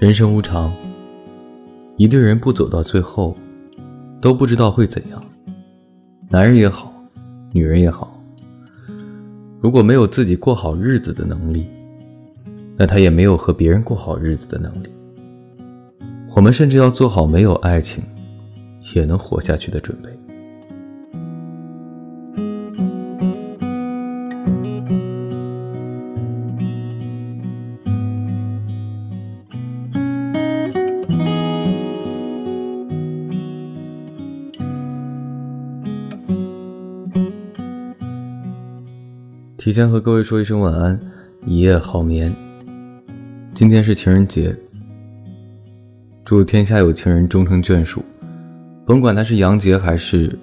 人生无常，一对人不走到最后，都不知道会怎样。男人也好，女人也好，如果没有自己过好日子的能力，那他也没有和别人过好日子的能力。我们甚至要做好没有爱情也能活下去的准备。提前和各位说一声晚安，一夜好眠。今天是情人节，祝天下有情人终成眷属，甭管它是洋节还是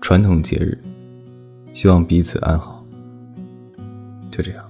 传统节日，希望彼此安好。就这样。